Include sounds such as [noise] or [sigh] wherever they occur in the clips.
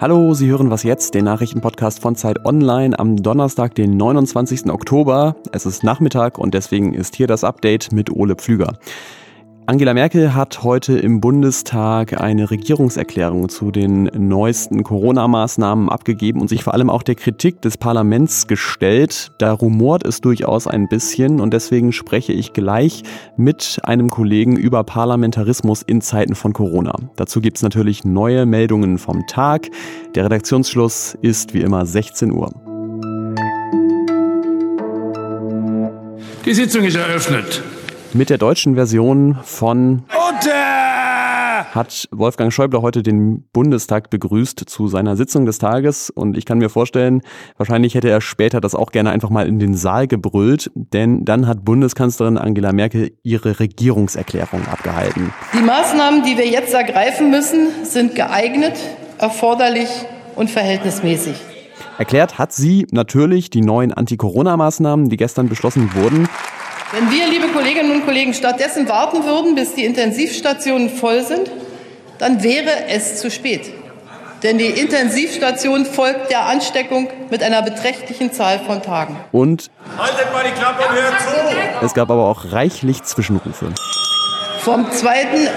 Hallo, Sie hören was jetzt, den Nachrichtenpodcast von Zeit Online am Donnerstag, den 29. Oktober. Es ist Nachmittag und deswegen ist hier das Update mit Ole Pflüger. Angela Merkel hat heute im Bundestag eine Regierungserklärung zu den neuesten Corona-Maßnahmen abgegeben und sich vor allem auch der Kritik des Parlaments gestellt. Da rumort es durchaus ein bisschen und deswegen spreche ich gleich mit einem Kollegen über Parlamentarismus in Zeiten von Corona. Dazu gibt es natürlich neue Meldungen vom Tag. Der Redaktionsschluss ist wie immer 16 Uhr. Die Sitzung ist eröffnet. Mit der deutschen Version von Unter! hat Wolfgang Schäuble heute den Bundestag begrüßt zu seiner Sitzung des Tages und ich kann mir vorstellen, wahrscheinlich hätte er später das auch gerne einfach mal in den Saal gebrüllt, denn dann hat Bundeskanzlerin Angela Merkel ihre Regierungserklärung abgehalten. Die Maßnahmen, die wir jetzt ergreifen müssen, sind geeignet, erforderlich und verhältnismäßig. Erklärt hat sie natürlich die neuen Anti-Corona-Maßnahmen, die gestern beschlossen wurden. Wenn wir, liebe Kolleginnen und Kollegen, stattdessen warten würden, bis die Intensivstationen voll sind, dann wäre es zu spät. Denn die Intensivstation folgt der Ansteckung mit einer beträchtlichen Zahl von Tagen. Und Haltet mal die Klappe und hört zu! es gab aber auch reichlich Zwischenrufe. Vom zweiten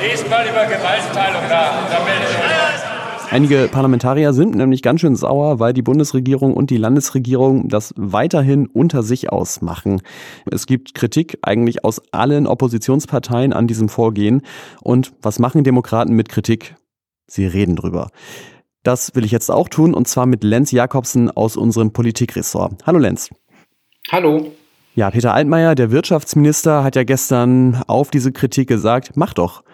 Lest mal über Gewaltenteilung nach. Da meldet euch. Einige Parlamentarier sind nämlich ganz schön sauer, weil die Bundesregierung und die Landesregierung das weiterhin unter sich ausmachen. Es gibt Kritik eigentlich aus allen Oppositionsparteien an diesem Vorgehen. Und was machen Demokraten mit Kritik? Sie reden drüber. Das will ich jetzt auch tun und zwar mit Lenz Jakobsen aus unserem Politikressort. Hallo Lenz. Hallo. Ja, Peter Altmaier, der Wirtschaftsminister, hat ja gestern auf diese Kritik gesagt, mach doch.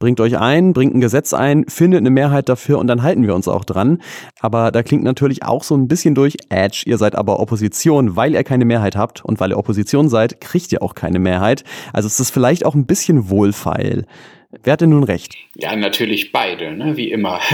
Bringt euch ein, bringt ein Gesetz ein, findet eine Mehrheit dafür und dann halten wir uns auch dran. Aber da klingt natürlich auch so ein bisschen durch, Edge, ihr seid aber Opposition, weil ihr keine Mehrheit habt und weil ihr Opposition seid, kriegt ihr auch keine Mehrheit. Also es ist vielleicht auch ein bisschen wohlfeil. Wer hat denn nun recht? Ja, natürlich beide, ne? wie immer. [laughs]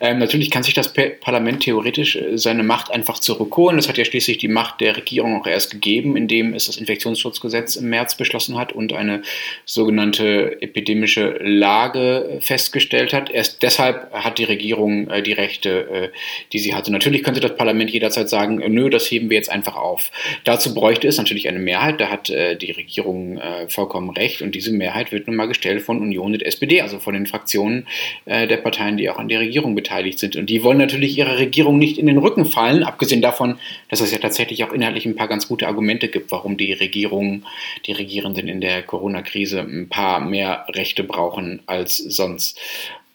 Ähm, natürlich kann sich das Parlament theoretisch äh, seine Macht einfach zurückholen. Das hat ja schließlich die Macht der Regierung auch erst gegeben, indem es das Infektionsschutzgesetz im März beschlossen hat und eine sogenannte epidemische Lage festgestellt hat. Erst deshalb hat die Regierung äh, die Rechte, äh, die sie hatte. Natürlich könnte das Parlament jederzeit sagen, äh, nö, das heben wir jetzt einfach auf. Dazu bräuchte es natürlich eine Mehrheit. Da hat äh, die Regierung äh, vollkommen recht und diese Mehrheit wird nun mal gestellt von Union und SPD, also von den Fraktionen äh, der Parteien, die auch an der Regierung beteiligt sind. Und die wollen natürlich ihrer Regierung nicht in den Rücken fallen, abgesehen davon, dass es ja tatsächlich auch inhaltlich ein paar ganz gute Argumente gibt, warum die Regierung, die Regierenden in der Corona-Krise ein paar mehr Rechte brauchen als sonst.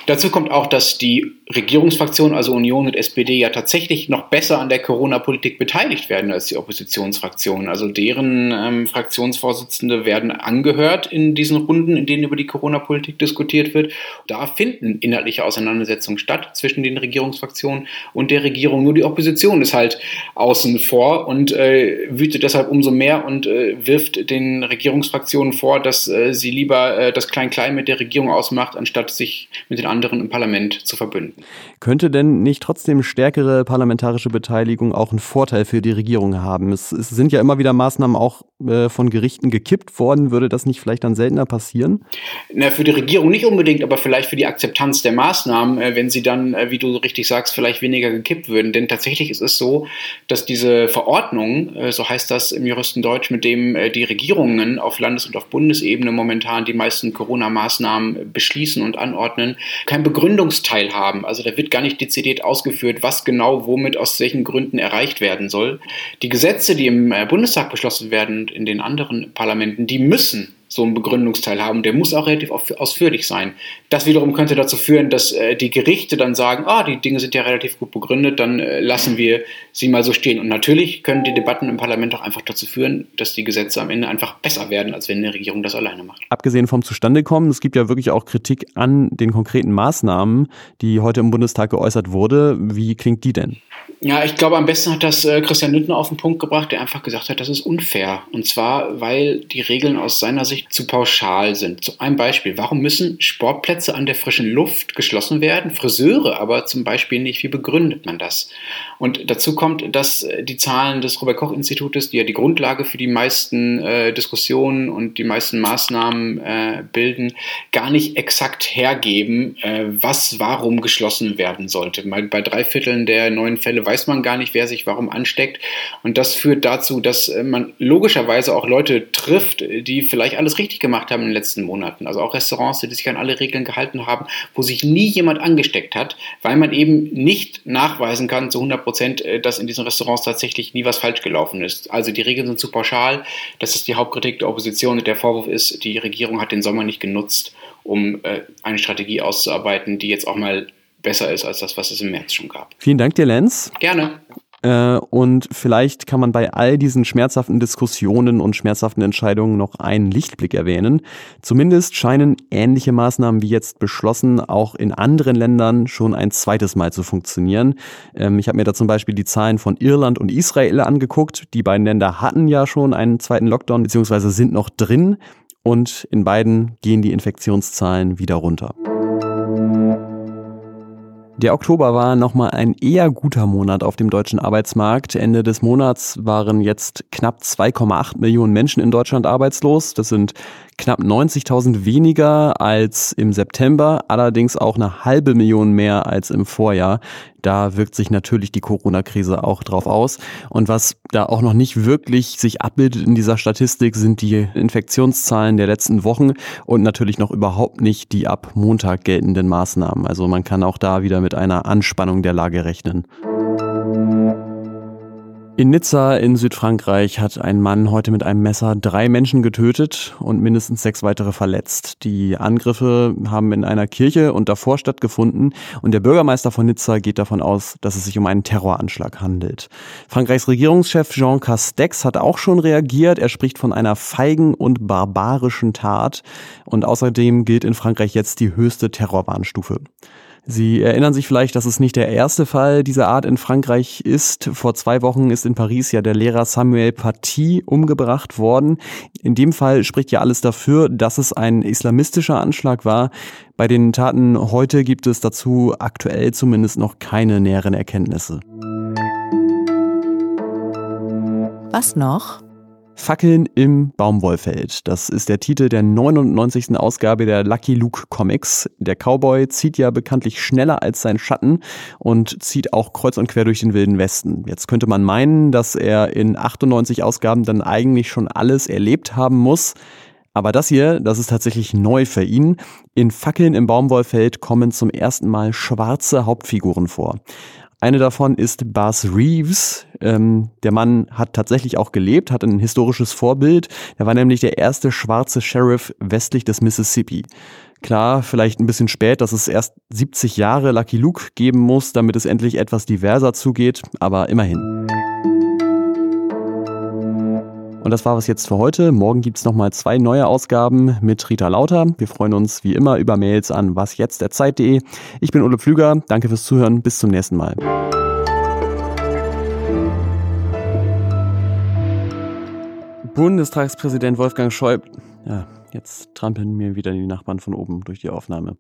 Dazu kommt auch, dass die Regierungsfraktionen, also Union und SPD, ja tatsächlich noch besser an der Corona-Politik beteiligt werden als die Oppositionsfraktionen. Also deren ähm, Fraktionsvorsitzende werden angehört in diesen Runden, in denen über die Corona-Politik diskutiert wird. Da finden inhaltliche Auseinandersetzungen statt zwischen den Regierungsfraktionen und der Regierung. Nur die Opposition ist halt außen vor und äh, wütet deshalb umso mehr und äh, wirft den Regierungsfraktionen vor, dass äh, sie lieber äh, das Klein-Klein mit der Regierung ausmacht, anstatt sich mit den anderen im Parlament zu verbünden. Könnte denn nicht trotzdem stärkere parlamentarische Beteiligung auch einen Vorteil für die Regierung haben? Es, es sind ja immer wieder Maßnahmen auch äh, von Gerichten gekippt worden. Würde das nicht vielleicht dann seltener passieren? Na, für die Regierung nicht unbedingt, aber vielleicht für die Akzeptanz der Maßnahmen, äh, wenn sie dann, äh, wie du richtig sagst, vielleicht weniger gekippt würden. Denn tatsächlich ist es so, dass diese Verordnung, äh, so heißt das im Juristendeutsch, mit dem äh, die Regierungen auf Landes- und auf Bundesebene momentan die meisten Corona-Maßnahmen beschließen und anordnen, kein Begründungsteil haben. Also da wird gar nicht dezidiert ausgeführt, was genau womit aus welchen Gründen erreicht werden soll. Die Gesetze, die im äh, Bundestag beschlossen werden und in den anderen Parlamenten, die müssen so einen Begründungsteil haben. Der muss auch relativ ausführlich sein. Das wiederum könnte dazu führen, dass äh, die Gerichte dann sagen, ah, die Dinge sind ja relativ gut begründet, dann äh, lassen wir sie mal so stehen. Und natürlich können die Debatten im Parlament auch einfach dazu führen, dass die Gesetze am Ende einfach besser werden, als wenn eine Regierung das alleine macht. Abgesehen vom Zustandekommen, es gibt ja wirklich auch Kritik an den konkreten Maßnahmen, die heute im Bundestag geäußert wurde. Wie klingt die denn? Ja, ich glaube, am besten hat das äh, Christian Lindner auf den Punkt gebracht, der einfach gesagt hat, das ist unfair. Und zwar, weil die Regeln aus seiner Sicht zu pauschal sind. Zu einem Beispiel, warum müssen Sportplätze an der frischen Luft geschlossen werden, Friseure aber zum Beispiel nicht? Wie begründet man das? Und dazu kommt, dass äh, die Zahlen des Robert-Koch-Institutes, die ja die Grundlage für die meisten äh, Diskussionen und die meisten Maßnahmen äh, bilden, gar nicht exakt hergeben, äh, was warum geschlossen werden sollte. Bei, bei drei Vierteln der neuen Fälle weiß man gar nicht, wer sich warum ansteckt. Und das führt dazu, dass äh, man logischerweise auch Leute trifft, die vielleicht alles richtig gemacht haben in den letzten Monaten. Also auch Restaurants, die sich an alle Regeln gehalten haben, wo sich nie jemand angesteckt hat, weil man eben nicht nachweisen kann zu 100 Prozent, äh, dass in diesen Restaurants tatsächlich nie was falsch gelaufen ist. Also die Regeln sind zu pauschal. Das ist die Hauptkritik der Opposition. Der Vorwurf ist, die Regierung hat den Sommer nicht genutzt, um äh, eine Strategie auszuarbeiten, die jetzt auch mal besser ist als das, was es im März schon gab. Vielen Dank dir, Lenz. Gerne. Äh, und vielleicht kann man bei all diesen schmerzhaften Diskussionen und schmerzhaften Entscheidungen noch einen Lichtblick erwähnen. Zumindest scheinen ähnliche Maßnahmen wie jetzt beschlossen auch in anderen Ländern schon ein zweites Mal zu funktionieren. Ähm, ich habe mir da zum Beispiel die Zahlen von Irland und Israel angeguckt. Die beiden Länder hatten ja schon einen zweiten Lockdown beziehungsweise sind noch drin und in beiden gehen die Infektionszahlen wieder runter. Der Oktober war nochmal ein eher guter Monat auf dem deutschen Arbeitsmarkt. Ende des Monats waren jetzt knapp 2,8 Millionen Menschen in Deutschland arbeitslos. Das sind knapp 90.000 weniger als im September, allerdings auch eine halbe Million mehr als im Vorjahr. Da wirkt sich natürlich die Corona-Krise auch drauf aus. Und was da auch noch nicht wirklich sich abbildet in dieser Statistik, sind die Infektionszahlen der letzten Wochen und natürlich noch überhaupt nicht die ab Montag geltenden Maßnahmen. Also man kann auch da wieder mit einer Anspannung der Lage rechnen. In Nizza in Südfrankreich hat ein Mann heute mit einem Messer drei Menschen getötet und mindestens sechs weitere verletzt. Die Angriffe haben in einer Kirche und davor stattgefunden und der Bürgermeister von Nizza geht davon aus, dass es sich um einen Terroranschlag handelt. Frankreichs Regierungschef Jean Castex hat auch schon reagiert. Er spricht von einer feigen und barbarischen Tat und außerdem gilt in Frankreich jetzt die höchste Terrorwarnstufe. Sie erinnern sich vielleicht, dass es nicht der erste Fall dieser Art in Frankreich ist. Vor zwei Wochen ist in Paris ja der Lehrer Samuel Paty umgebracht worden. In dem Fall spricht ja alles dafür, dass es ein islamistischer Anschlag war. Bei den Taten heute gibt es dazu aktuell zumindest noch keine näheren Erkenntnisse. Was noch? Fackeln im Baumwollfeld. Das ist der Titel der 99. Ausgabe der Lucky Luke Comics. Der Cowboy zieht ja bekanntlich schneller als sein Schatten und zieht auch kreuz und quer durch den wilden Westen. Jetzt könnte man meinen, dass er in 98 Ausgaben dann eigentlich schon alles erlebt haben muss. Aber das hier, das ist tatsächlich neu für ihn. In Fackeln im Baumwollfeld kommen zum ersten Mal schwarze Hauptfiguren vor. Eine davon ist Buzz Reeves. Ähm, der Mann hat tatsächlich auch gelebt, hat ein historisches Vorbild. Er war nämlich der erste schwarze Sheriff westlich des Mississippi. Klar, vielleicht ein bisschen spät, dass es erst 70 Jahre Lucky Luke geben muss, damit es endlich etwas diverser zugeht, aber immerhin. Und das war was jetzt für heute. Morgen gibt es nochmal zwei neue Ausgaben mit Rita Lauter. Wir freuen uns wie immer über Mails an wasjetzt.zeit.de. Ich bin Ole Pflüger. Danke fürs Zuhören. Bis zum nächsten Mal. Bundestagspräsident Wolfgang Schäuble. Ja, jetzt trampeln mir wieder die Nachbarn von oben durch die Aufnahme.